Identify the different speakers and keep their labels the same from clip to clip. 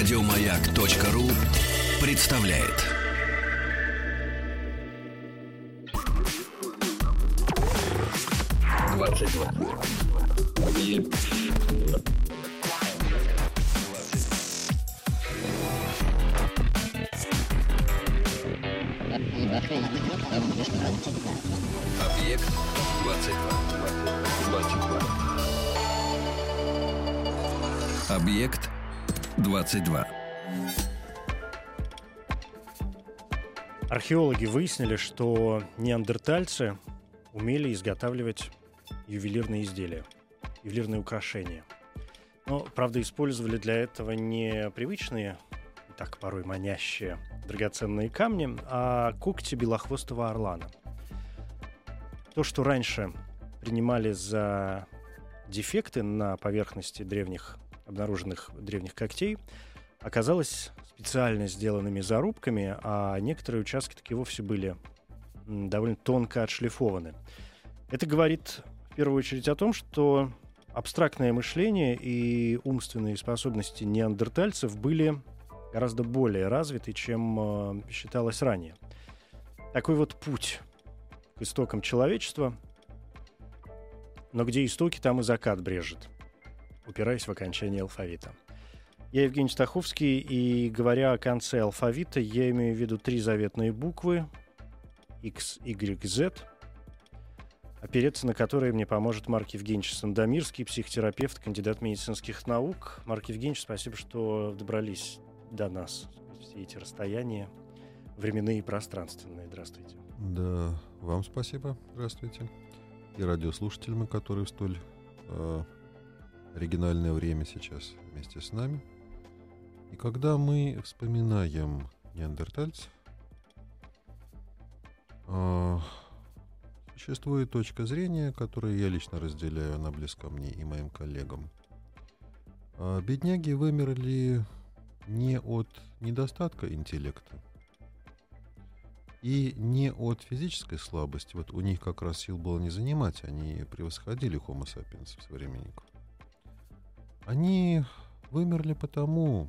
Speaker 1: Радиомаяк.ру представляет. Объект 22. 22. Объект 22.
Speaker 2: Археологи выяснили, что неандертальцы умели изготавливать ювелирные изделия, ювелирные украшения. Но, правда, использовали для этого не привычные, так порой манящие драгоценные камни, а когти белохвостого орлана. То, что раньше принимали за дефекты на поверхности древних, обнаруженных древних когтей, оказалось специально сделанными зарубками, а некоторые участки таки вовсе были довольно тонко отшлифованы. Это говорит в первую очередь о том, что абстрактное мышление и умственные способности неандертальцев были гораздо более развиты, чем э, считалось ранее. Такой вот путь к истокам человечества, но где истоки, там и закат брежет, упираясь в окончание алфавита. Я Евгений Стаховский, и говоря о конце алфавита, я имею в виду три заветные буквы X, Y, Z, опереться на которые мне поможет Марк Евгеньевич Сандомирский, психотерапевт, кандидат медицинских наук. Марк Евгеньевич, спасибо, что добрались до нас все эти расстояния, временные и пространственные. Здравствуйте.
Speaker 3: Да, вам спасибо. Здравствуйте. И радиослушателям, которые столь э, оригинальное время сейчас вместе с нами. И когда мы вспоминаем неандертальцев, э, существует точка зрения, которую я лично разделяю, она близка мне и моим коллегам. Э, бедняги вымерли не от недостатка интеллекта, и не от физической слабости. Вот у них как раз сил было не занимать. Они превосходили Homo sapiens современников. Они вымерли потому,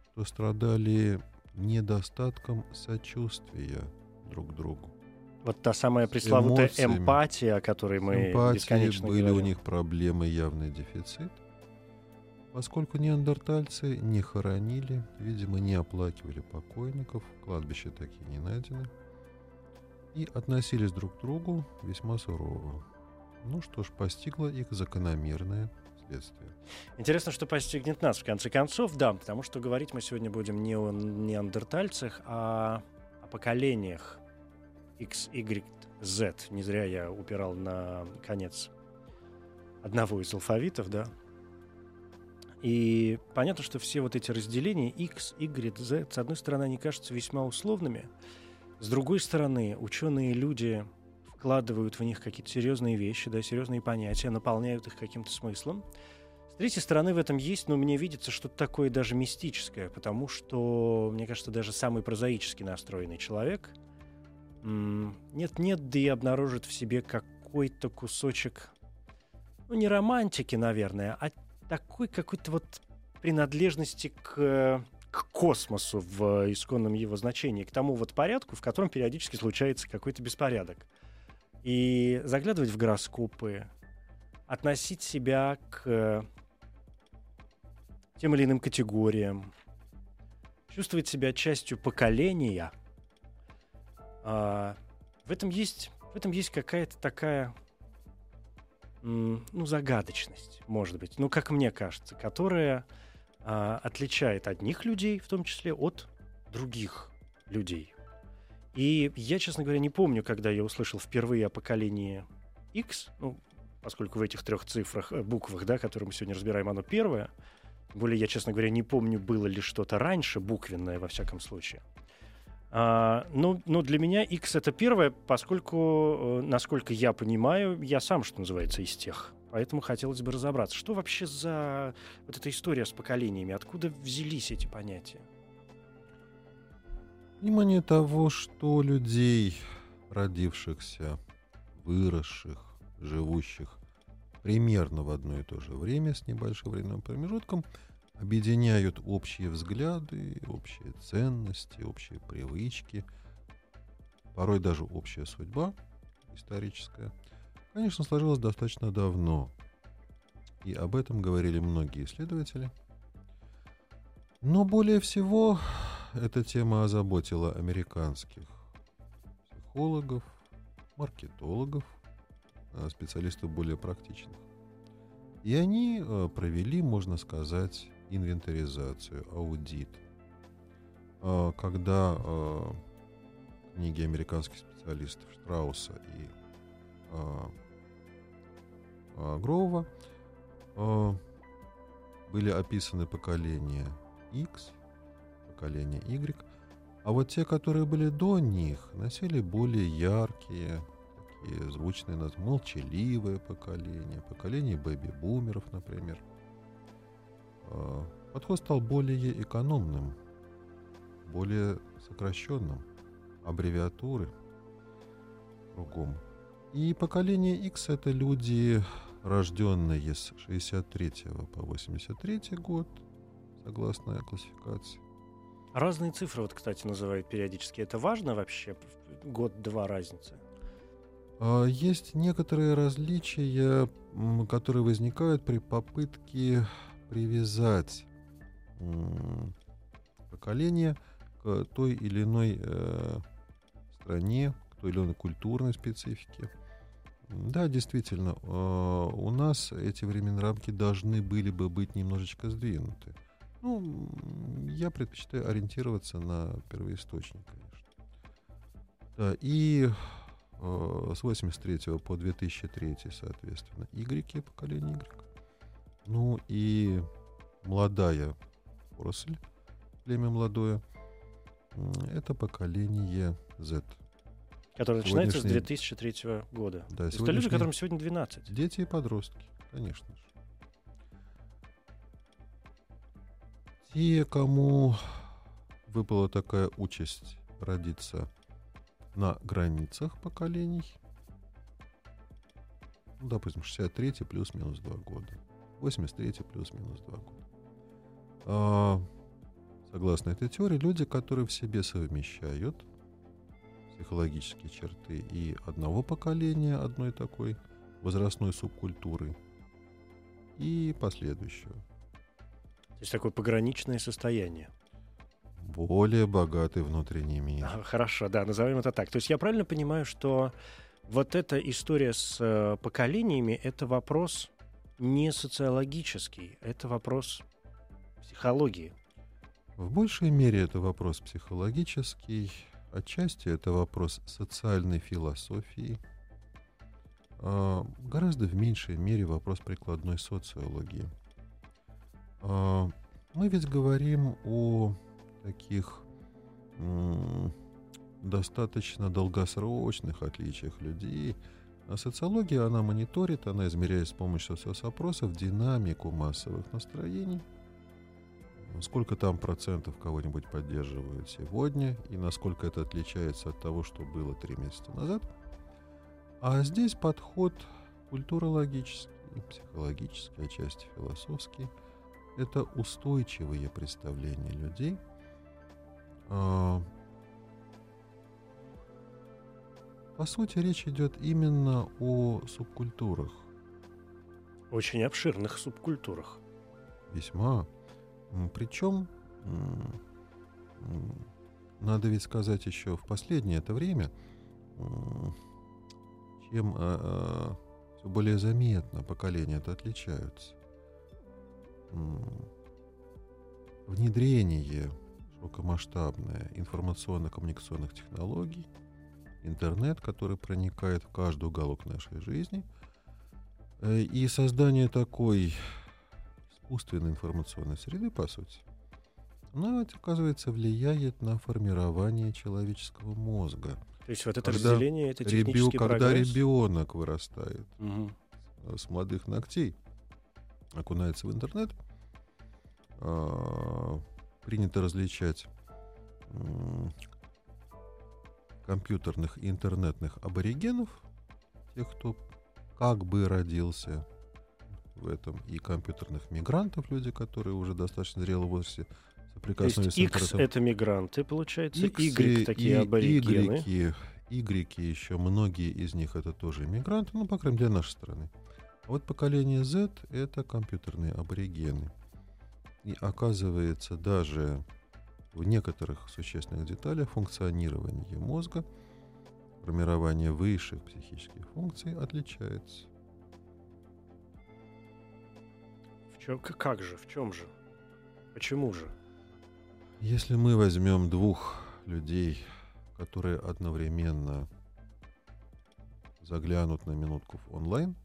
Speaker 3: что страдали недостатком сочувствия друг другу.
Speaker 2: Вот та самая пресловутая
Speaker 3: эмоциями.
Speaker 2: эмпатия, о которой мы
Speaker 3: Эмпатии
Speaker 2: бесконечно
Speaker 3: были
Speaker 2: говорим.
Speaker 3: у них проблемы, явный дефицит. Поскольку неандертальцы не хоронили, видимо, не оплакивали покойников, кладбища такие не найдены, и относились друг к другу весьма сурово. Ну что ж, постигло их закономерное следствие.
Speaker 2: Интересно, что постигнет нас в конце концов, да, потому что говорить мы сегодня будем не о неандертальцах, а о поколениях X, Y, Z. Не зря я упирал на конец одного из алфавитов, да. И понятно, что все вот эти разделения X, Y, Z, с одной стороны, они кажутся весьма условными, с другой стороны, ученые люди вкладывают в них какие-то серьезные вещи, да, серьезные понятия, наполняют их каким-то смыслом. С третьей стороны, в этом есть, но мне видится что-то такое даже мистическое, потому что, мне кажется, даже самый прозаически настроенный человек нет-нет, да и обнаружит в себе какой-то кусочек, ну, не романтики, наверное, а такой какой-то вот принадлежности к, к космосу в исконном его значении, к тому вот порядку, в котором периодически случается какой-то беспорядок. И заглядывать в гороскопы, относить себя к тем или иным категориям, чувствовать себя частью поколения, а, в этом есть, в этом есть какая-то такая ну, загадочность, может быть, ну, как мне кажется, которая а, отличает одних людей, в том числе, от других людей. И я, честно говоря, не помню, когда я услышал впервые о поколении X, ну, поскольку в этих трех цифрах, э, буквах, да, которые мы сегодня разбираем, оно первое. Более, я, честно говоря, не помню, было ли что-то раньше, буквенное, во всяком случае. А, ну, ну, для меня X это первое, поскольку, э, насколько я понимаю, я сам, что называется, из тех. Поэтому хотелось бы разобраться, что вообще за вот эта история с поколениями, откуда взялись эти понятия?
Speaker 3: Понимание того, что людей, родившихся, выросших, живущих примерно в одно и то же время, с небольшим временным промежутком, объединяют общие взгляды, общие ценности, общие привычки, порой даже общая судьба историческая, конечно, сложилась достаточно давно. И об этом говорили многие исследователи. Но более всего эта тема озаботила американских психологов, маркетологов, э, специалистов более практичных. И они э, провели, можно сказать, инвентаризацию, аудит. Э, когда книги американских специалистов Штрауса и Гроува были описаны поколения X, поколение Y, а вот те, которые были до них, носили более яркие, такие звучные, молчаливое поколение, поколение бэби-бумеров, например. А, подход стал более экономным, более сокращенным, аббревиатуры кругом. И поколение X это люди, рожденные с 63 по 83 год, согласно классификации.
Speaker 2: Разные цифры, вот, кстати, называют периодически. Это важно вообще? Год-два разницы?
Speaker 3: А, есть некоторые различия, которые возникают при попытке привязать поколение к той или иной э, стране, к той или иной культурной специфике. Да, действительно, э, у нас эти временные рамки должны были бы быть немножечко сдвинуты. Ну, я предпочитаю ориентироваться на первоисточник, конечно. Да, и э, с 83 по 2003, соответственно, Y, поколение Y. Ну и молодая поросль, племя молодое, это поколение Z.
Speaker 2: Которое начинается с 2003 года. Да, это люди, которым сегодня 12.
Speaker 3: Дети и подростки, конечно же. Те, кому выпала такая участь родиться на границах поколений, ну, допустим, 63 плюс-минус 2 года, 83 плюс-минус 2 года. А, согласно этой теории, люди, которые в себе совмещают психологические черты и одного поколения, одной такой возрастной субкультуры, и последующего.
Speaker 2: То есть такое пограничное состояние.
Speaker 3: Более богатый внутренний мир.
Speaker 2: Хорошо, да, назовем это так. То есть я правильно понимаю, что вот эта история с э, поколениями — это вопрос не социологический, это вопрос психологии.
Speaker 3: В большей мере это вопрос психологический, отчасти это вопрос социальной философии, а гораздо в меньшей мере вопрос прикладной социологии. Мы ведь говорим о таких достаточно долгосрочных отличиях людей. А социология, она мониторит, она измеряет с помощью соцопросов динамику массовых настроений, сколько там процентов кого-нибудь поддерживают сегодня и насколько это отличается от того, что было три месяца назад. А здесь подход культурологический, психологический, отчасти философский – это устойчивые представления людей. А, по сути, речь идет именно о субкультурах.
Speaker 2: Очень обширных субкультурах.
Speaker 3: Весьма. Причем, надо ведь сказать еще в последнее это время, чем а, а, все более заметно поколения это отличаются внедрение широкомасштабное информационно-коммуникационных технологий, интернет, который проникает в каждый уголок нашей жизни, э, и создание такой искусственной информационной среды, по сути, оно, оказывается, влияет на формирование человеческого мозга.
Speaker 2: То есть вот это когда разделение, это технический
Speaker 3: ребю, Когда ребенок вырастает угу. с молодых ногтей, окунается в интернет, принято различать э, компьютерных и интернетных аборигенов, тех, кто как бы родился в этом и компьютерных мигрантов, люди, которые уже достаточно зрело в возрасте
Speaker 2: То есть X — это мигранты, получается, X Y — такие
Speaker 3: и
Speaker 2: аборигены.
Speaker 3: Y, Y еще, многие из них это тоже иммигранты, ну, по крайней мере, для нашей страны. А вот поколение Z — это компьютерные аборигены. И оказывается, даже в некоторых существенных деталях функционирование мозга, формирование высших психических функций отличается.
Speaker 2: В чем, как же, в чем же? Почему же?
Speaker 3: Если мы возьмем двух людей, которые одновременно заглянут на минутку в онлайн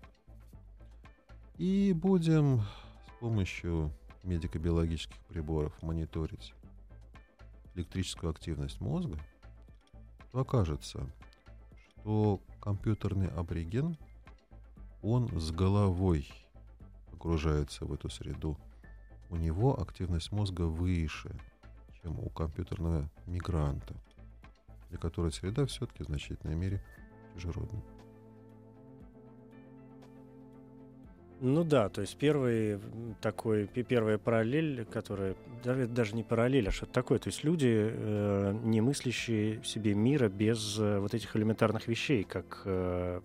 Speaker 3: и будем с помощью медико-биологических приборов мониторить электрическую активность мозга, то окажется, что компьютерный абориген, он с головой погружается в эту среду. У него активность мозга выше, чем у компьютерного мигранта, для которой среда все-таки в значительной мере чужеродна.
Speaker 2: Ну да, то есть первый такой, первая параллель, которая даже, даже не параллель, а что-то такое. То есть люди, э, не мыслящие себе мира без э, вот этих элементарных вещей, как, э,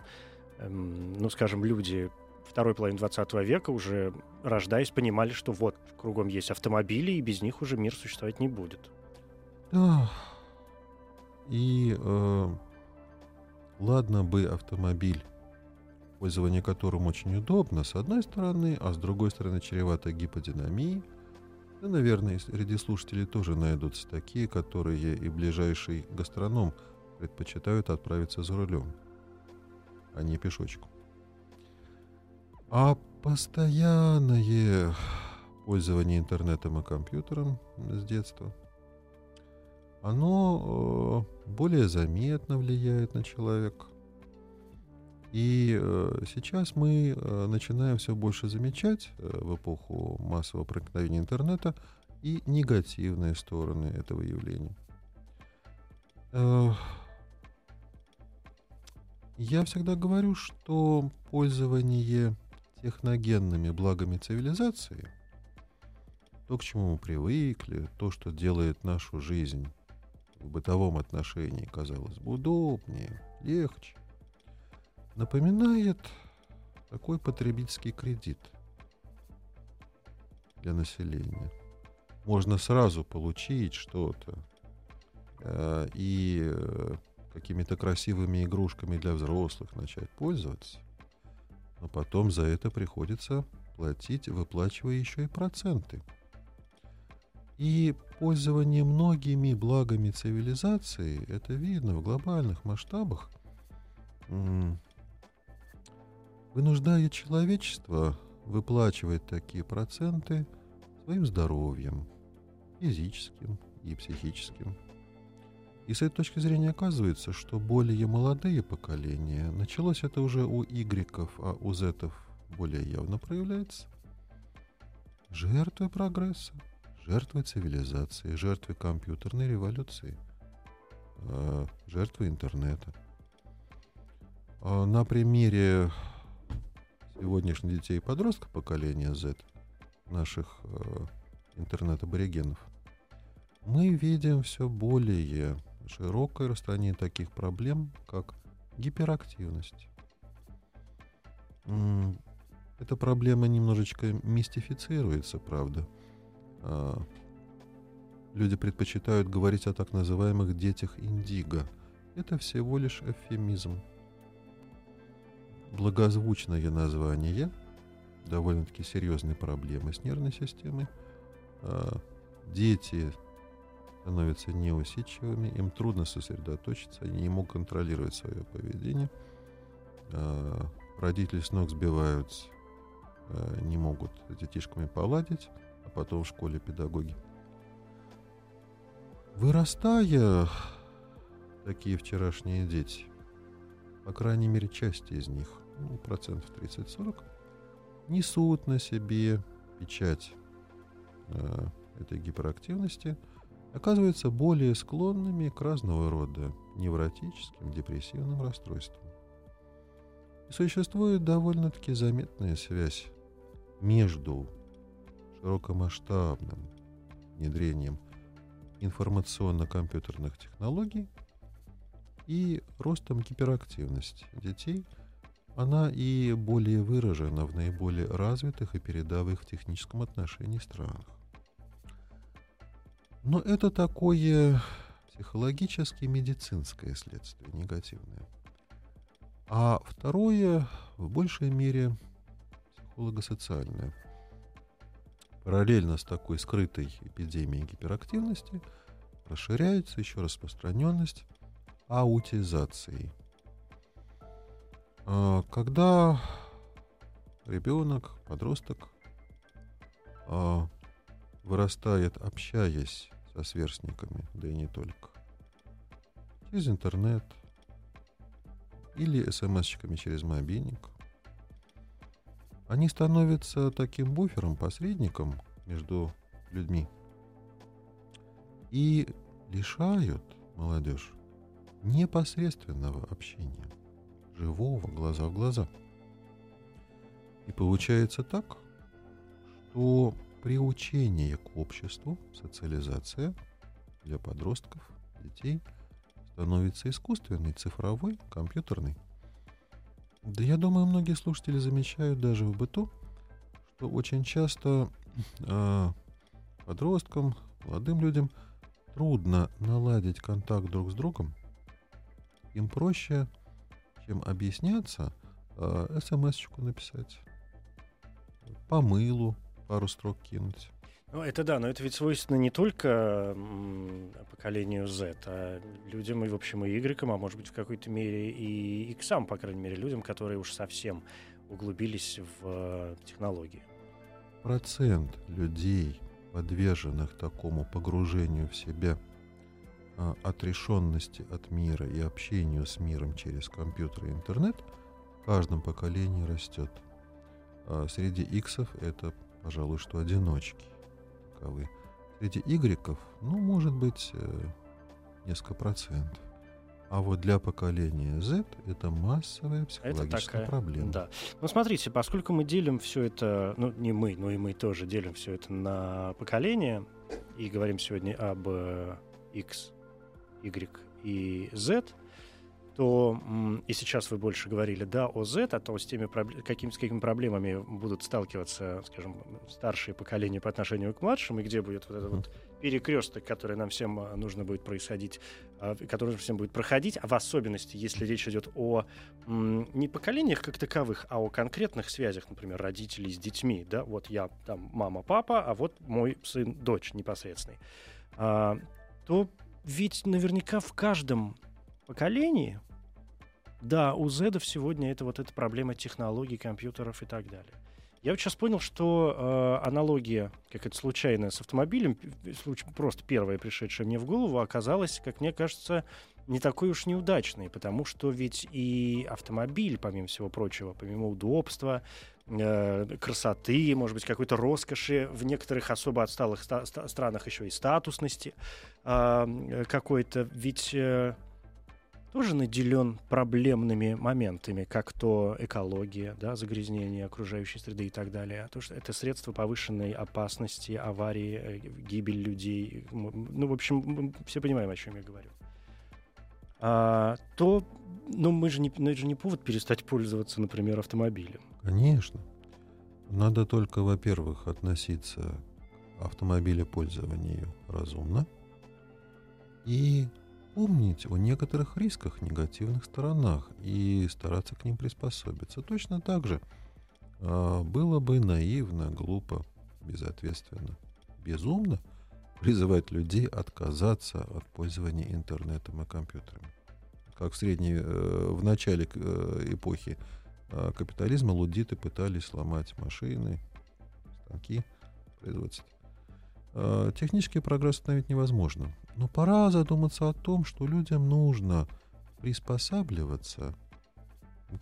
Speaker 2: э, ну скажем, люди второй половины 20 века уже, рождаясь, понимали, что вот кругом есть автомобили, и без них уже мир существовать не будет.
Speaker 3: И э, ладно бы автомобиль пользование которым очень удобно, с одной стороны, а с другой стороны чревато гиподинамией. Да, наверное, среди слушателей тоже найдутся такие, которые и ближайший гастроном предпочитают отправиться за рулем, а не пешочком. А постоянное пользование интернетом и компьютером с детства, оно э, более заметно влияет на человека – и э, сейчас мы э, начинаем все больше замечать э, в эпоху массового проникновения интернета и негативные стороны этого явления. Э, я всегда говорю, что пользование техногенными благами цивилизации, то, к чему мы привыкли, то, что делает нашу жизнь в бытовом отношении, казалось бы, удобнее, легче, напоминает такой потребительский кредит для населения. Можно сразу получить что-то э, и э, какими-то красивыми игрушками для взрослых начать пользоваться, но потом за это приходится платить, выплачивая еще и проценты. И пользование многими благами цивилизации, это видно в глобальных масштабах, вынуждая человечество выплачивать такие проценты своим здоровьем, физическим и психическим. И с этой точки зрения оказывается, что более молодые поколения, началось это уже у игреков, а у зетов более явно проявляется, жертвы прогресса, жертвы цивилизации, жертвы компьютерной революции, а, жертвы интернета. А на примере сегодняшних детей и подростков поколения Z, наших э, интернет-аборигенов, мы видим все более широкое распространение таких проблем, как гиперактивность. Эта проблема немножечко мистифицируется, правда. А, люди предпочитают говорить о так называемых детях индиго. Это всего лишь эвфемизм благозвучное название довольно-таки серьезные проблемы с нервной системой. А, дети становятся неусидчивыми, им трудно сосредоточиться, они не могут контролировать свое поведение. А, родители с ног сбиваются, а, не могут с детишками поладить, а потом в школе педагоги. Вырастая, такие вчерашние дети, по крайней мере, часть из них – ну, процентов 30-40, несут на себе печать э, этой гиперактивности, оказываются более склонными к разного рода невротическим, депрессивным расстройствам. И существует довольно-таки заметная связь между широкомасштабным внедрением информационно-компьютерных технологий и ростом гиперактивности детей, она и более выражена в наиболее развитых и передовых в техническом отношении странах. Но это такое психологически медицинское следствие, негативное. А второе, в большей мере, психолого-социальное. Параллельно с такой скрытой эпидемией гиперактивности расширяется еще распространенность аутизации. А, когда ребенок, подросток а, вырастает, общаясь со сверстниками, да и не только, через интернет или смс-чиками через мобильник, они становятся таким буфером, посредником между людьми и лишают молодежь непосредственного общения, живого, глаза в глаза. И получается так, что приучение к обществу, социализация для подростков, детей становится искусственной, цифровой, компьютерной. Да я думаю, многие слушатели замечают даже в быту, что очень часто э, подросткам, молодым людям трудно наладить контакт друг с другом. Им проще, чем объясняться, э, смс-очку написать, по мылу пару строк кинуть.
Speaker 2: Ну, это да, но это ведь свойственно не только поколению Z, а людям, и, в общем, и Y, а может быть, в какой-то мере и X, по крайней мере, людям, которые уж совсем углубились в э, технологии.
Speaker 3: Процент людей, подверженных такому погружению в себя, отрешенности от мира и общению с миром через компьютер и интернет, в каждом поколении растет. А среди иксов это, пожалуй, что одиночки таковы. Среди игреков, ну, может быть, э, несколько процентов. А вот для поколения Z это массовая психологическая это такая, проблема.
Speaker 2: Да. Ну, смотрите, поскольку мы делим все это, ну, не мы, но и мы тоже делим все это на поколения, и говорим сегодня об э, X, Y и Z, то и сейчас вы больше говорили, да, о Z, о том, с теми, каким, с какими проблемами будут сталкиваться, скажем, старшие поколения по отношению к младшим, и где будет вот этот вот перекресток, который нам всем а, нужно будет происходить, а, который всем будет проходить, а в особенности, если речь идет о не поколениях как таковых, а о конкретных связях, например, родителей с детьми, да, вот я там мама, папа, а вот мой сын, дочь непосредственный, а, то ведь наверняка в каждом поколении да, у зедов сегодня это вот эта проблема технологий, компьютеров и так далее. Я вот сейчас понял, что э, аналогия, как это случайно с автомобилем, просто первая пришедшая мне в голову, оказалась, как мне кажется, не такой уж неудачной, потому что ведь и автомобиль, помимо всего прочего, помимо удобства, красоты, может быть, какой-то роскоши, в некоторых особо отсталых ста- странах еще и статусности э, какой-то, ведь э, тоже наделен проблемными моментами, как то экология, да, загрязнение окружающей среды и так далее. То, что это средства повышенной опасности, аварии, э, гибель людей. Ну, в общем, все понимаем, о чем я говорю. А, то, ну, мы же не, ну, это же не повод перестать пользоваться, например, автомобилем.
Speaker 3: Конечно. Надо только, во-первых, относиться к автомобилепользованию разумно и помнить о некоторых рисках, негативных сторонах и стараться к ним приспособиться. Точно так же э, было бы наивно, глупо, безответственно, безумно призывать людей отказаться от пользования интернетом и компьютерами. Как в средней, э, в начале э, эпохи э, капитализма лудиты пытались сломать машины, станки, производства. Э, технический прогресс остановить невозможно. Но пора задуматься о том, что людям нужно приспосабливаться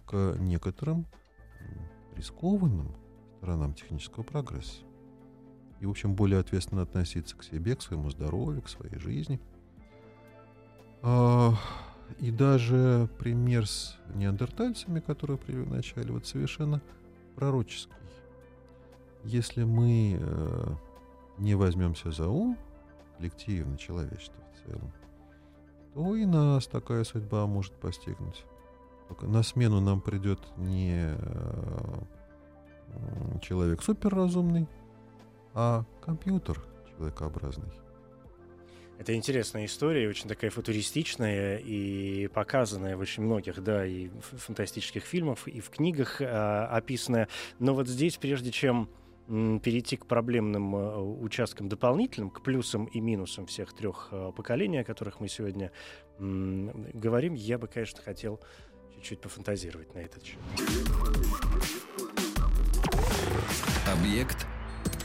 Speaker 3: к некоторым рискованным сторонам технического прогресса. И, в общем, более ответственно относиться к себе, к своему здоровью, к своей жизни. И даже пример с неандертальцами, который привел в начале, вот совершенно пророческий. если мы э, не возьмемся за ум, коллективно, человечество в целом, то и нас такая судьба может постигнуть. Только на смену нам придет не э, человек суперразумный, а компьютер человекообразный.
Speaker 2: Это интересная история, очень такая футуристичная и показанная в очень многих, да, и фантастических фильмах, и в книгах э, описанная. Но вот здесь, прежде чем перейти к проблемным э, участкам дополнительным, к плюсам и минусам всех трех э, поколений, о которых мы сегодня говорим, я бы, конечно, хотел чуть-чуть пофантазировать на этот счет.
Speaker 1: Объект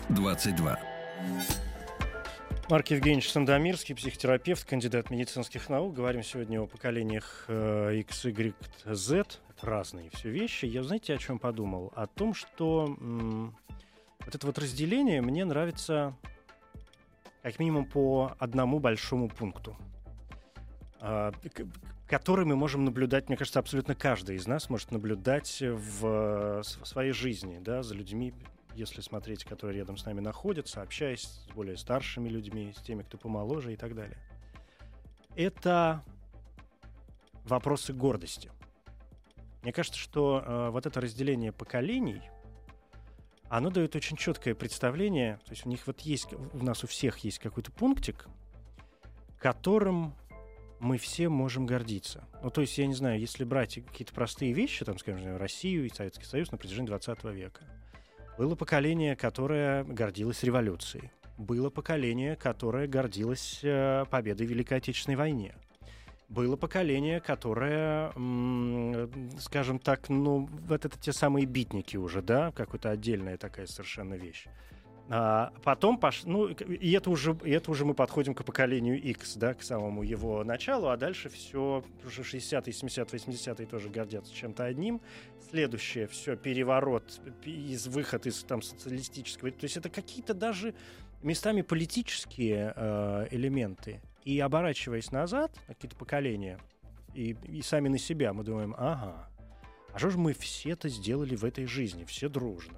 Speaker 1: 22.
Speaker 2: Марк Евгеньевич Сандомирский, психотерапевт, кандидат медицинских наук. Говорим сегодня о поколениях э, X, Y, Z. Разные все вещи. Я, знаете, о чем подумал? О том, что м- вот это вот разделение мне нравится как минимум по одному большому пункту, э, который мы можем наблюдать, мне кажется, абсолютно каждый из нас может наблюдать в, в своей жизни, да, за людьми, если смотреть, которые рядом с нами находятся, общаясь с более старшими людьми, с теми, кто помоложе и так далее. Это вопросы гордости. Мне кажется, что э, вот это разделение поколений, оно дает очень четкое представление. То есть у них вот есть, у нас у всех есть какой-то пунктик, которым мы все можем гордиться. Ну, то есть, я не знаю, если брать какие-то простые вещи, там, скажем, Россию и Советский Союз на протяжении 20 века – было поколение, которое гордилось революцией. Было поколение, которое гордилось э, победой в Великой Отечественной войне. Было поколение, которое, скажем так, ну, вот это те самые битники уже, да, какая-то отдельная такая совершенно вещь. А потом пош... ну, и это уже, и это уже мы подходим к поколению X, да, к самому его началу, а дальше все, уже 60-е, 70-е, 80-е тоже гордятся чем-то одним. Следующее, все, переворот, из выход из там социалистического, то есть это какие-то даже местами политические э, элементы. И оборачиваясь назад, какие-то поколения, и, и сами на себя, мы думаем, ага, а что же мы все это сделали в этой жизни, все дружно?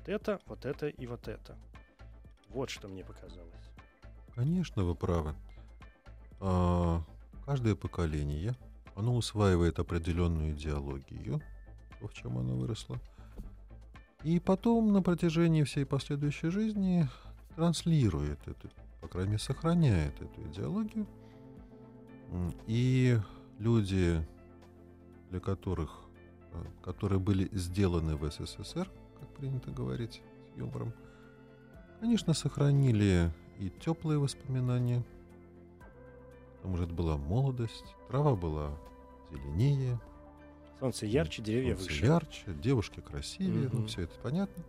Speaker 2: Вот это, вот это и вот это. Вот что мне показалось.
Speaker 3: Конечно, вы правы. А, каждое поколение, оно усваивает определенную идеологию, то, в чем оно выросло. И потом на протяжении всей последующей жизни транслирует это, по крайней мере, сохраняет эту идеологию. И люди, для которых, э, которые были сделаны в СССР, принято говорить с юмором, конечно, сохранили и теплые воспоминания. Потому что это была молодость, трава была зеленее.
Speaker 2: Солнце ярче, деревья
Speaker 3: солнце
Speaker 2: выше.
Speaker 3: ярче, девушки красивее, угу. ну все это понятно.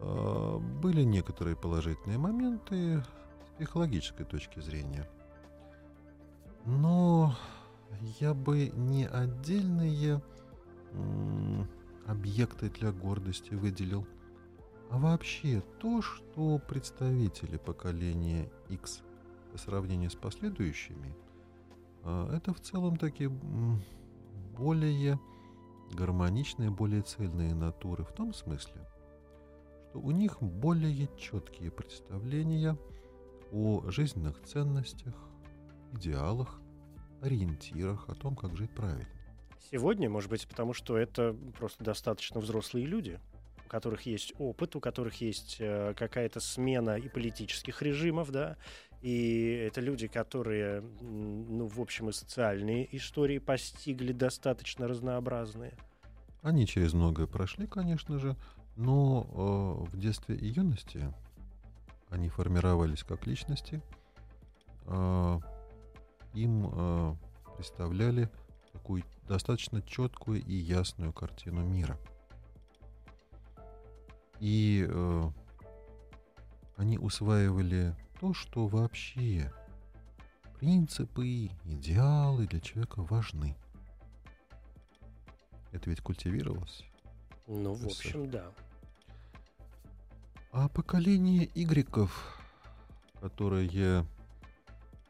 Speaker 3: А, были некоторые положительные моменты с психологической точки зрения. Но я бы не отдельные объекты для гордости выделил, а вообще то, что представители поколения X по сравнению с последующими, а, это в целом такие более гармоничные, более цельные натуры в том смысле, что у них более четкие представления о жизненных ценностях, идеалах, ориентирах, о том, как жить правильно.
Speaker 2: Сегодня, может быть, потому что это просто достаточно взрослые люди, у которых есть опыт, у которых есть э, какая-то смена и политических режимов, да, и это люди, которые, ну, в общем, и социальные истории постигли достаточно разнообразные.
Speaker 3: Они через многое прошли, конечно же, но э, в детстве и юности они формировались как личности, э, им э, представляли такую достаточно четкую и ясную картину мира. И э, они усваивали то, что вообще принципы, идеалы для человека важны. Это ведь культивировалось.
Speaker 2: Ну, в общем, да.
Speaker 3: А поколение игреков, которое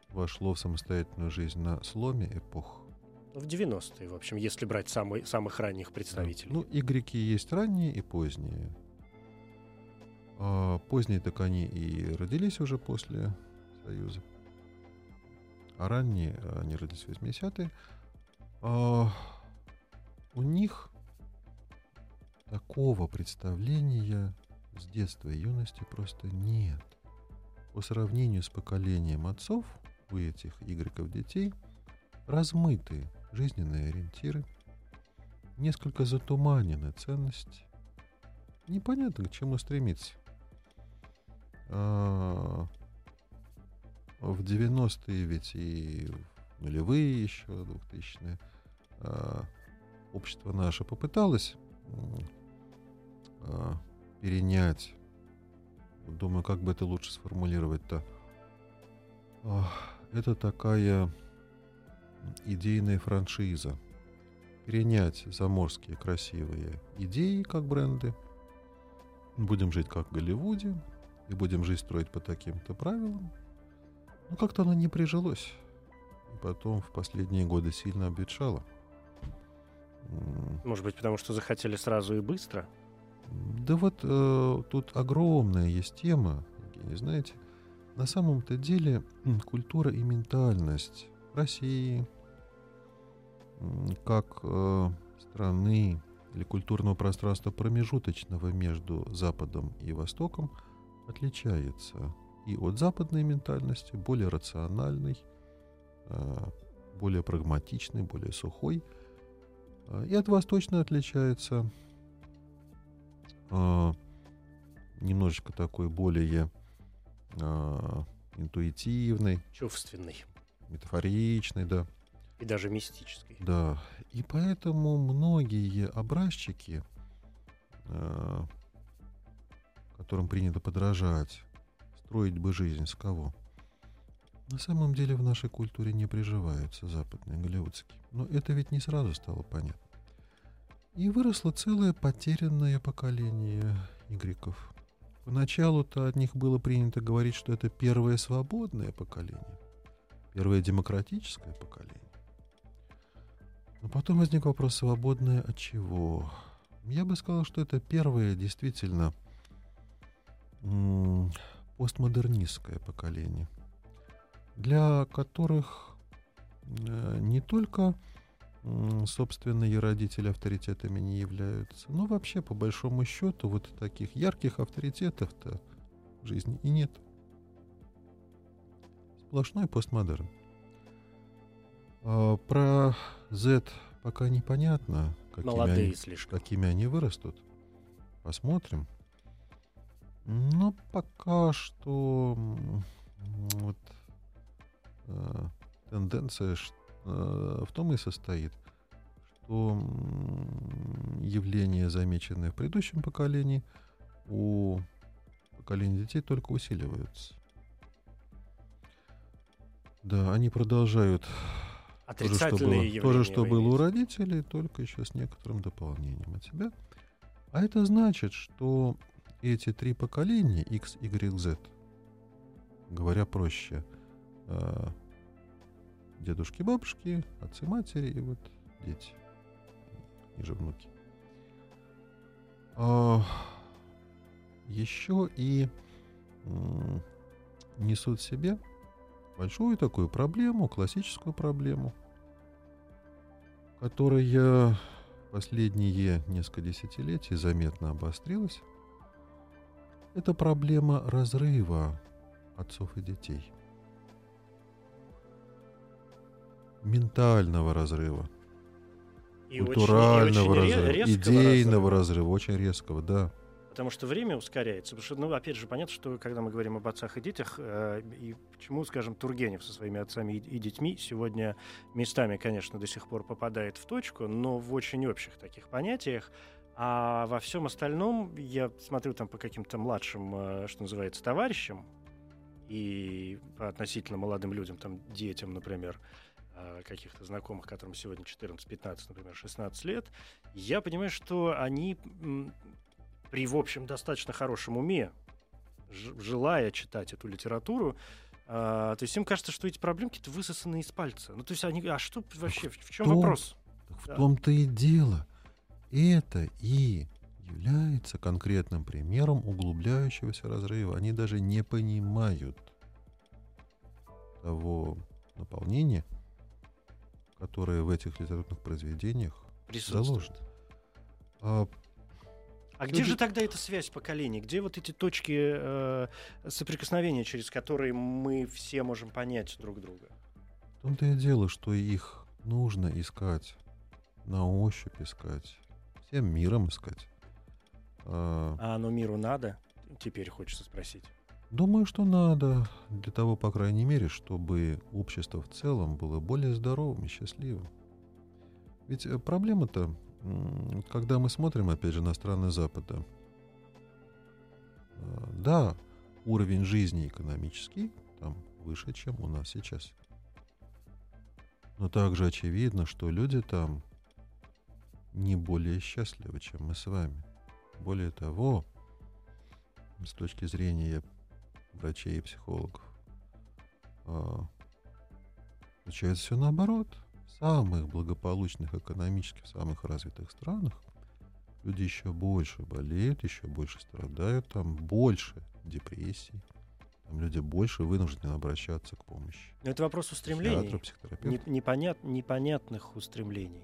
Speaker 3: вошло в самостоятельную жизнь на сломе эпох,
Speaker 2: в 90-е, в общем, если брать самый, самых ранних представителей.
Speaker 3: Ну, игреки есть ранние и поздние. А поздние так они и родились уже после Союза. А ранние, они родились в 80-е. А у них такого представления с детства и юности просто нет. По сравнению с поколением отцов, у этих игреков детей размытые жизненные ориентиры, несколько затуманены ценности. Непонятно, к чему стремиться. А, в 90-е ведь и нулевые еще, 2000-е, а, общество наше попыталось а, перенять. Думаю, как бы это лучше сформулировать-то. Это такая идейная франшиза. Перенять заморские красивые идеи как бренды. Будем жить как в Голливуде. И будем жизнь строить по таким-то правилам. Но как-то оно не прижилось. И потом в последние годы сильно обветшало.
Speaker 2: Может быть, потому что захотели сразу и быстро?
Speaker 3: Да вот э, тут огромная есть тема, Евгений, знаете. На самом-то деле культура и ментальность России как э, страны или культурного пространства промежуточного между Западом и Востоком отличается и от западной ментальности, более рациональной, э, более прагматичной, более сухой – а, и от восточной отличается э, немножечко такой более э, интуитивный.
Speaker 2: Чувственный.
Speaker 3: Метафоричный, да.
Speaker 2: И даже мистический.
Speaker 3: Да. И поэтому многие образчики, э, которым принято подражать, строить бы жизнь с кого? На самом деле в нашей культуре не приживаются западные голливудские. Но это ведь не сразу стало понятно. И выросло целое потерянное поколение игреков. Поначалу-то от них было принято говорить, что это первое свободное поколение, первое демократическое поколение. Но потом возник вопрос, свободное от чего? Я бы сказал, что это первое действительно постмодернистское поколение – для которых э, не только собственные родители авторитетами не являются, но вообще, по большому счету, вот таких ярких авторитетов-то в жизни и нет. Сплошной постмодерн. А про Z пока непонятно, какими, они, какими они вырастут. Посмотрим. Но пока что вот Э, тенденция э, в том и состоит, что явления, замеченные в предыдущем поколении, у поколения детей только усиливаются. Да, они продолжают то же, что было, то же, что было у родителей, только еще с некоторым дополнением от себя. А это значит, что эти три поколения, X, Y, Z, говоря проще, э, дедушки, бабушки, отцы, матери и вот дети, и же внуки. А, еще и несут в себе большую такую проблему, классическую проблему, которая последние несколько десятилетий заметно обострилась. Это проблема разрыва отцов и детей – ментального разрыва, и культурального очень, разрыва, очень идейного разрыва. разрыва, очень резкого, да.
Speaker 2: Потому что время ускоряется. Потому что, ну, опять же, понятно, что когда мы говорим об отцах и детях, э, и почему, скажем, Тургенев со своими отцами и, и детьми сегодня местами, конечно, до сих пор попадает в точку, но в очень общих таких понятиях. А во всем остальном я смотрю там по каким-то младшим, э, что называется, товарищам и по относительно молодым людям, там, детям, например, Э, каких-то знакомых, которым сегодня 14, 15, например, 16 лет, я понимаю, что они при, в общем, достаточно хорошем уме, желая читать эту литературу, а, то есть им кажется, что эти проблемки-то высосаны из пальца. Ну, то есть они, а что вообще, в, в чем том, вопрос?
Speaker 3: в да. том-то и дело. Это и является конкретным примером углубляющегося разрыва. Они даже не понимают того наполнения, которое в этих литературных произведениях заложено.
Speaker 2: А, а где же тогда эта связь поколений? Где вот эти точки э, соприкосновения, через которые мы все можем понять друг друга?
Speaker 3: В том-то и дело, что их нужно искать, на ощупь искать, всем миром искать.
Speaker 2: А, а оно миру надо? Теперь хочется спросить.
Speaker 3: Думаю, что надо. Для того, по крайней мере, чтобы общество в целом было более здоровым и счастливым. Ведь э, проблема-то, когда мы смотрим, опять же, на страны Запада, а, да, уровень жизни экономический там выше, чем у нас сейчас. Но также очевидно, что люди там не более счастливы, чем мы с вами. Более того, с точки зрения врачей и психологов, а, получается все наоборот. Самых благополучных экономически, в самых развитых странах люди еще больше болеют, еще больше страдают, там больше депрессий, там люди больше вынуждены обращаться к помощи.
Speaker 2: Но это вопрос устремлений, непонят, непонятных устремлений.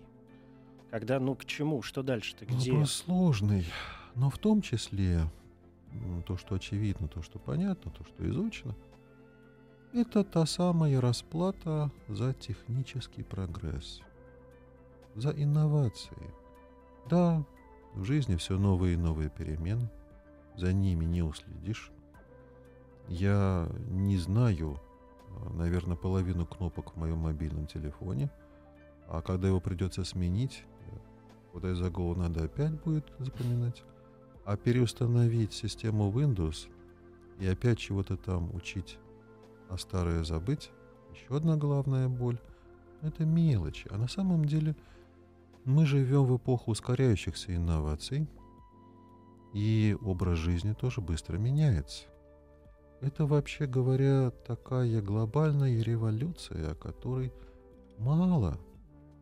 Speaker 2: Когда, ну, к чему? Что дальше-то? Где?
Speaker 3: Вопрос сложный. Но в том числе то, что очевидно, то, что понятно, то, что изучено, это та самая расплата за технический прогресс, за инновации. Да, в жизни все новые и новые перемены, за ними не уследишь. Я не знаю, наверное, половину кнопок в моем мобильном телефоне, а когда его придется сменить, Куда за голову надо опять будет запоминать. А переустановить систему Windows и опять чего-то там учить, а старое забыть, еще одна главная боль. Это мелочи. А на самом деле мы живем в эпоху ускоряющихся инноваций, и образ жизни тоже быстро меняется. Это, вообще говоря, такая глобальная революция, о которой мало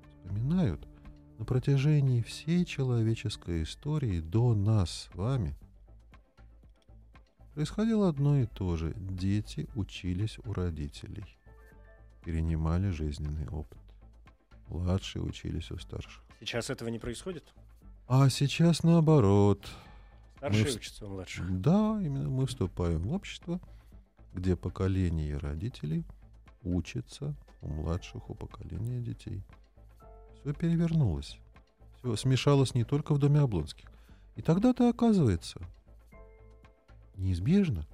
Speaker 3: вспоминают на протяжении всей человеческой истории до нас с вами происходило одно и то же. Дети учились у родителей, перенимали жизненный опыт. Младшие учились у старших.
Speaker 2: Сейчас этого не происходит?
Speaker 3: А сейчас наоборот.
Speaker 2: Старшие мы учатся у младших.
Speaker 3: Да, именно мы вступаем в общество, где поколение родителей учится у младших, у поколения детей. Все перевернулось. Все смешалось не только в доме Облонских. И тогда-то оказывается, неизбежно,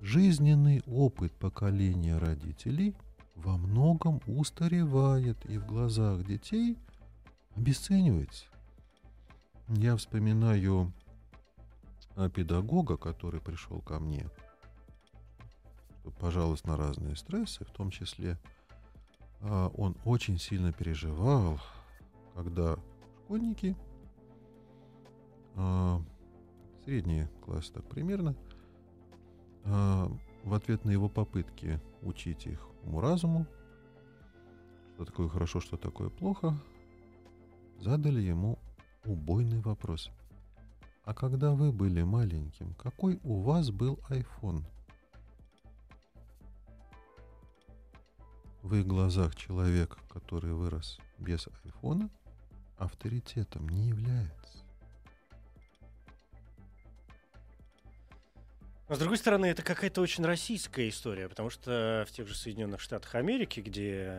Speaker 3: жизненный опыт поколения родителей во многом устаревает и в глазах детей обесценивается. Я вспоминаю педагога, который пришел ко мне, пожалуйста, на разные стрессы, в том числе а, он очень сильно переживал когда школьники, э, средний класс так примерно, в ответ на его попытки учить их уму-разуму, что такое хорошо, что такое плохо, задали ему убойный вопрос. А когда вы были маленьким, какой у вас был iPhone? В их глазах человек, который вырос без айфона, авторитетом не является.
Speaker 2: Но, с другой стороны, это какая-то очень российская история, потому что в тех же Соединенных Штатах Америки, где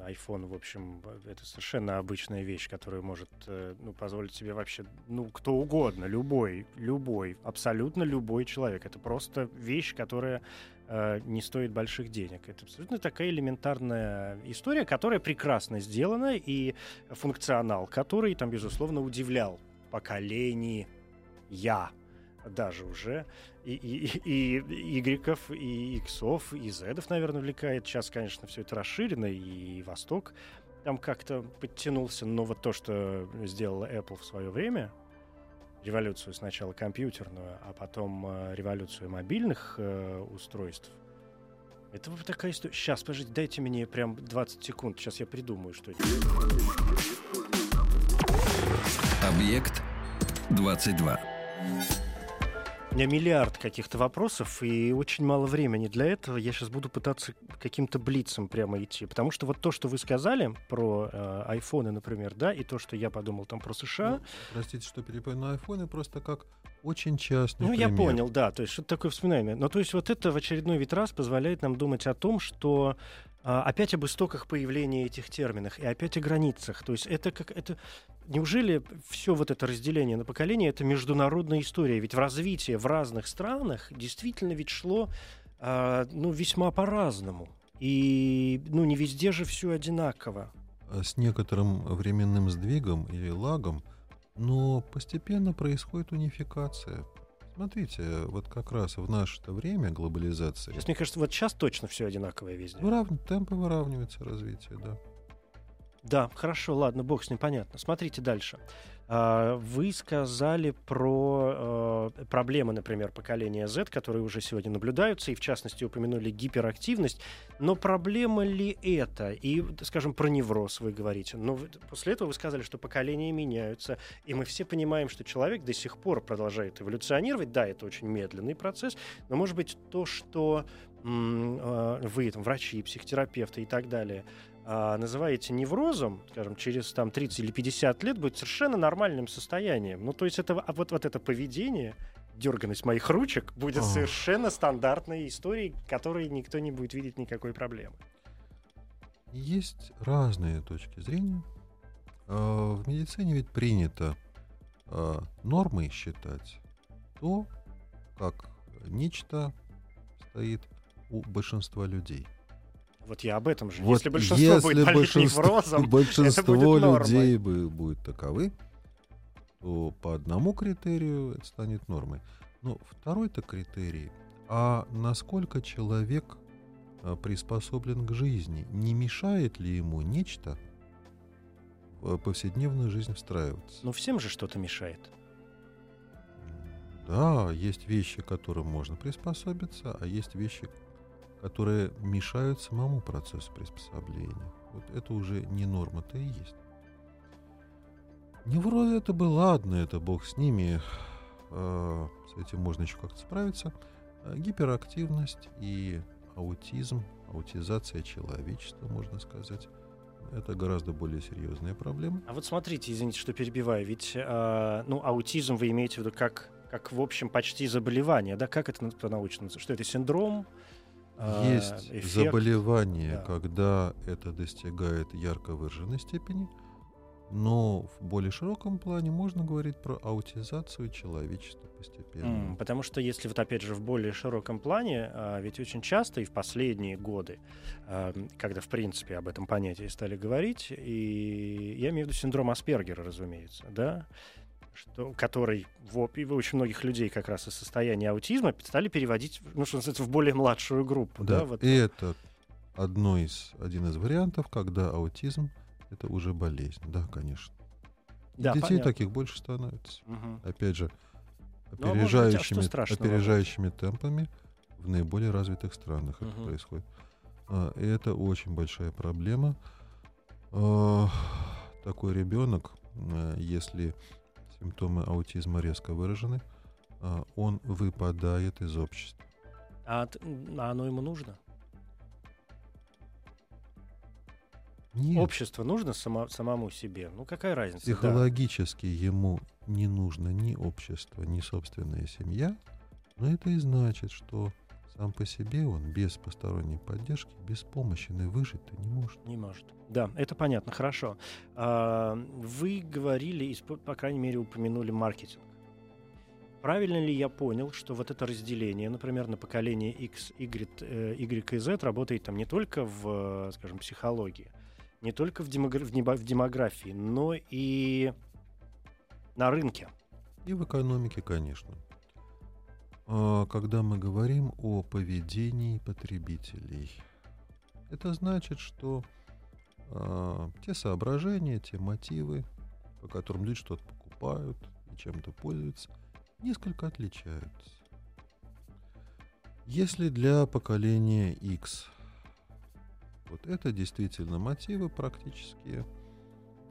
Speaker 2: iPhone, в общем, это совершенно обычная вещь, которую может э, ну, позволить себе вообще ну, кто угодно, любой, любой, абсолютно любой человек. Это просто вещь, которая э, не стоит больших денег. Это абсолютно такая элементарная история, которая прекрасно сделана, и функционал который, там, безусловно, удивлял поколение я даже уже и, игреков, и иксов, и зедов, наверное, увлекает. Сейчас, конечно, все это расширено, и Восток там как-то подтянулся. Но вот то, что сделала Apple в свое время, революцию сначала компьютерную, а потом э, революцию мобильных э, устройств, это вот такая история. Сейчас, подождите, дайте мне прям 20 секунд. Сейчас я придумаю, что это.
Speaker 1: Объект 22.
Speaker 2: У меня миллиард каких-то вопросов и очень мало времени для этого. Я сейчас буду пытаться каким-то блицем прямо идти. Потому что вот то, что вы сказали про э, айфоны, например, да, и то, что я подумал там про США.
Speaker 3: Ну, простите, что перепою на айфоны, просто как очень частный
Speaker 2: Ну,
Speaker 3: пример.
Speaker 2: я понял, да. То есть что-то такое вспоминаемое. Но то есть вот это в очередной вид раз позволяет нам думать о том, что опять об истоках появления этих терминов и опять о границах. То есть это как это неужели все вот это разделение на поколения это международная история? Ведь в развитии в разных странах действительно ведь шло а, ну весьма по-разному. И ну не везде же все одинаково.
Speaker 3: А С некоторым временным сдвигом или лагом, но постепенно происходит унификация. Смотрите, вот как раз в наше-то время глобализации
Speaker 2: Сейчас, мне кажется, вот сейчас точно все одинаковое везде.
Speaker 3: вырав- темпы выравниваются развитие, да.
Speaker 2: Да, хорошо, ладно, бог с ним, понятно. Смотрите дальше. А, Вы сказали про э, проблемы, например, поколения Z, которые уже сегодня наблюдаются, и в частности упомянули гиперактивность. Но проблема ли это? И, скажем, про невроз вы говорите. Но после этого вы сказали, что поколения меняются, и мы все понимаем, что человек до сих пор продолжает эволюционировать. Да, это очень медленный процесс, но, может быть, то, что э, вы, там, врачи, психотерапевты и так далее, а, называете неврозом, скажем, через там 30 или 50 лет будет совершенно нормальным состоянием. Ну, то есть это, а вот, вот это поведение, дерганность моих ручек будет
Speaker 3: Ах.
Speaker 2: совершенно стандартной историей, которой никто не будет видеть никакой проблемы.
Speaker 3: Есть разные точки зрения. А, В медицине ведь принято а, нормой считать то, как нечто стоит у большинства людей.
Speaker 2: Вот я об этом же.
Speaker 3: Вот
Speaker 2: если большинство будет болеть
Speaker 3: большинство,
Speaker 2: неврозом,
Speaker 3: большинство
Speaker 2: будет нормой.
Speaker 3: людей будет таковы, то по одному критерию это станет нормой. Но второй-то критерий, а насколько человек а, приспособлен к жизни, не мешает ли ему нечто в повседневную жизнь встраиваться?
Speaker 2: ну всем же что-то мешает.
Speaker 3: Да, есть вещи, к которым можно приспособиться, а есть вещи, которые мешают самому процессу приспособления. Вот это уже не норма-то и есть. Неврозы это бы ладно, это бог с ними. э, С этим можно еще как-то справиться. А Гиперактивность и аутизм, аутизация человечества, можно сказать, это гораздо более серьезные проблемы.
Speaker 2: А вот смотрите, извините, что перебиваю, ведь э, ну, аутизм вы имеете в виду как, как в общем, почти заболевание, да? Как это на- по-научному? Что это синдром? Э,
Speaker 3: Есть
Speaker 2: эффект?
Speaker 3: заболевание,
Speaker 2: Да.
Speaker 3: когда это достигает ярко выраженной степени, но в более широком плане можно говорить про аутизацию человечества постепенно.
Speaker 2: М, Потому что если вот опять же в более широком плане, а, ведь очень часто и в последние годы, а, когда в принципе об этом понятии стали говорить, и я имею в виду синдром Аспергера, разумеется, да, что, который в, оп- и у очень многих людей как раз из состояния аутизма стали переводить, ну что называется, в более младшую группу, да,
Speaker 3: Да,
Speaker 2: вот.
Speaker 3: и это одно из, один из вариантов, когда аутизм это уже болезнь. Да, конечно.
Speaker 2: Да,
Speaker 3: детей
Speaker 2: понятно.
Speaker 3: таких больше становится.
Speaker 2: Мгм.
Speaker 3: Опять же,
Speaker 2: Ну, а быть, а
Speaker 3: опережающими, опережающими темпами в наиболее развитых странах это
Speaker 2: Мгм.
Speaker 3: происходит. А, и это очень большая проблема. А, такой ребенок, а, если симптомы аутизма резко выражены, а, он выпадает из общества.
Speaker 2: А, а оно ему нужно?
Speaker 3: Нет,
Speaker 2: Общество нужно само- самому себе? Ну какая разница? Да.
Speaker 3: психологически ему не нужно ни общество, ни собственная семья, но это и значит, что сам по себе он без посторонней поддержки, без помощи выжить-то не может.
Speaker 2: Не может. Да, это понятно, хорошо. А, Вы говорили, по крайней мере, упомянули маркетинг. Правильно ли я понял, что вот это разделение, например, на поколение X, Y, э, y и Z работает там не только в, скажем, психологии, не только демогра- в демографии, но и на рынке?
Speaker 3: И в экономике, конечно. А, Когда мы говорим о поведении потребителей, это значит, что а, те соображения, те мотивы, по которым люди что-то покупают и чем-то пользуются, несколько отличаются. Если для поколения X вот это действительно мотивы практически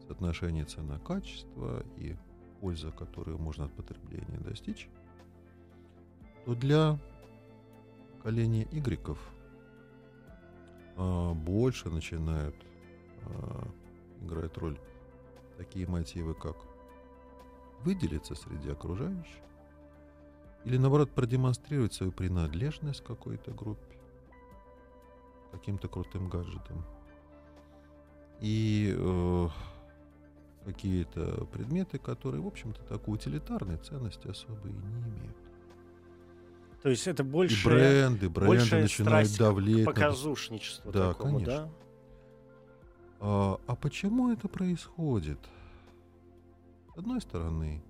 Speaker 3: соотношение цена-качество и польза, которую можно от потребления достичь, то для поколения Y а, больше начинают а, играть роль такие мотивы, как выделиться среди окружающих, или наоборот продемонстрировать свою принадлежность к какой-то группе, каким-то крутым гаджетом. И э, какие-то предметы, которые, в общем-то, такой утилитарной ценности особо и не имеют.
Speaker 2: То есть это больше...
Speaker 3: И бренды, бренды начинают давлеть.
Speaker 2: Показушничество
Speaker 3: да,
Speaker 2: такому,
Speaker 3: конечно.
Speaker 2: да?
Speaker 3: А, а почему это происходит? С одной стороны,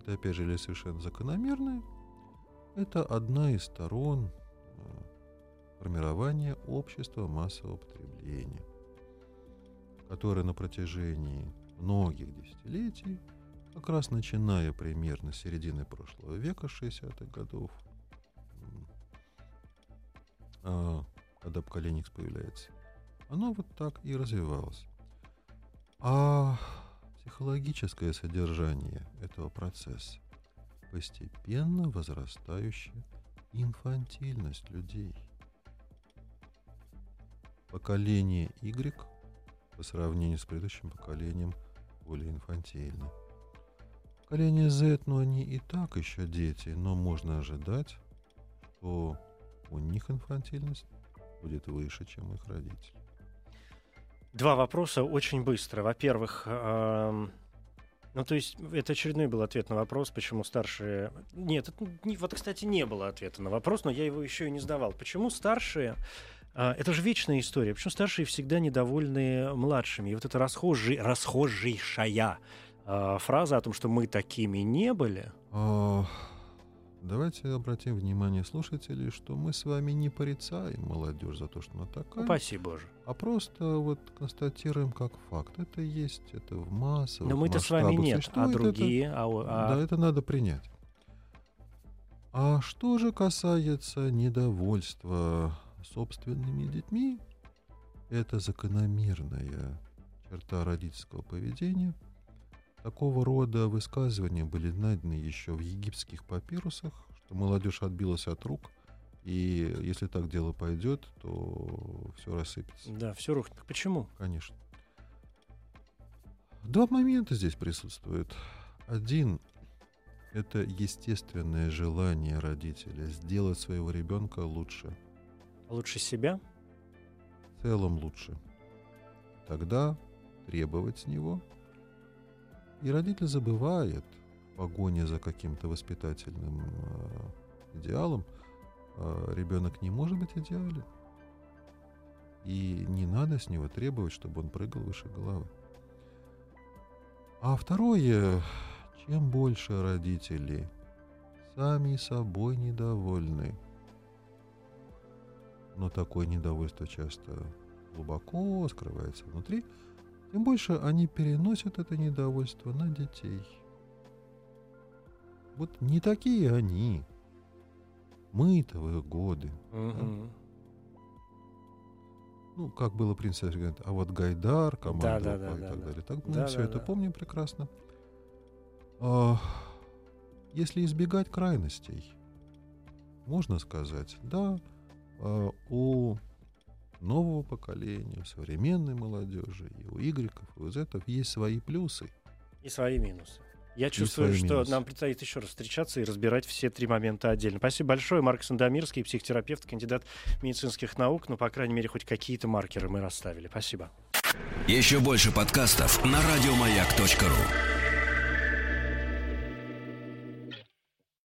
Speaker 3: это опять же совершенно закономерное, это одна из сторон э, формирования общества массового потребления, которое на протяжении многих десятилетий, как раз начиная примерно с середины прошлого века, 60-х годов, когда поколение X появляется, оно вот так и развивалось. А психологическое содержание этого процесса постепенно возрастающая инфантильность людей. Поколение Y по сравнению с предыдущим поколением более инфантильно. Поколение Z, ну они и так еще дети, но можно ожидать, что у них инфантильность будет выше, чем у их родителей.
Speaker 2: Два вопроса очень быстро. Во-первых, эм, ну, то есть, это очередной был ответ на вопрос, почему старшие... Нет, это, не, вот, кстати, не было ответа на вопрос, но я его еще и не сдавал. Почему старшие... А, это же вечная история. Почему старшие всегда недовольны младшими? И вот эта расхожий, расхожейшая а, фраза о том, что мы такими не были...
Speaker 3: Давайте обратим внимание слушателей, что мы с вами не порицаем молодежь за то, что она такая.
Speaker 2: Упаси Боже.
Speaker 3: А просто вот констатируем как факт. Это есть, это в массовых
Speaker 2: Но мы-то с вами нет, а другие...
Speaker 3: Это,
Speaker 2: а,
Speaker 3: а... Да, это надо принять. А что же касается недовольства собственными детьми, это закономерная черта родительского поведения – Такого рода высказывания были найдены еще в египетских папирусах, что молодежь отбилась от рук, и если так дело пойдет, то все рассыпется.
Speaker 2: Да, все рухнет. Почему?
Speaker 3: Конечно. Два момента здесь присутствуют. Один — это естественное желание родителя сделать своего ребенка лучше.
Speaker 2: Лучше себя?
Speaker 3: В целом лучше. Тогда требовать с него — и родитель забывает в погоне за каким-то воспитательным э, идеалом, э, ребенок не может быть идеален. И не надо с него требовать, чтобы он прыгал выше головы. А второе, чем больше родители сами собой недовольны, но такое недовольство часто глубоко скрывается внутри – тем больше они переносят это недовольство на детей. Вот не такие они. Мы-то в их годы.
Speaker 2: Угу.
Speaker 3: Да? Ну, как было говорит, а вот Гайдар, команда
Speaker 2: да, да, да,
Speaker 3: и
Speaker 2: да,
Speaker 3: так
Speaker 2: да.
Speaker 3: далее. Так мы
Speaker 2: да,
Speaker 3: все
Speaker 2: да,
Speaker 3: это
Speaker 2: да.
Speaker 3: помним прекрасно. А, если избегать крайностей, можно сказать, да, а, у нового поколения, современной молодежи, и у игреков, и у зетов есть свои плюсы.
Speaker 2: И свои минусы. Я чувствую, что
Speaker 3: минусы.
Speaker 2: нам предстоит еще раз встречаться и разбирать все три момента отдельно. Спасибо большое. Марк Сандомирский, психотерапевт, кандидат медицинских наук. Ну, по крайней мере, хоть какие-то маркеры мы расставили. Спасибо.
Speaker 1: Еще больше подкастов на радиомаяк.ру.